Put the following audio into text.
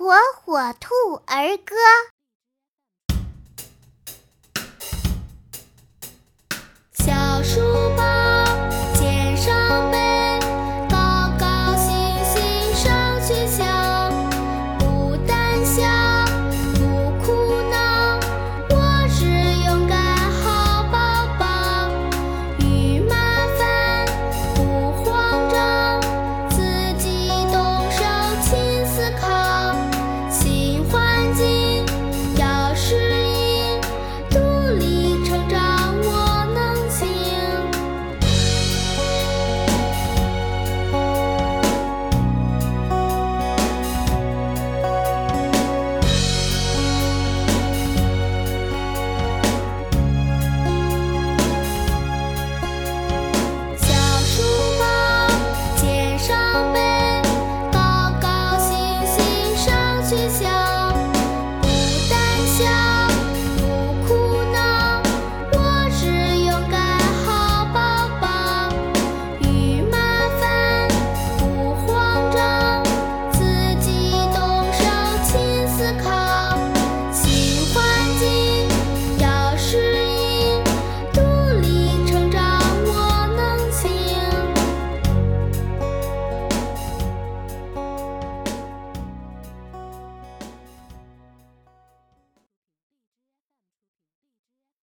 火火兔儿歌。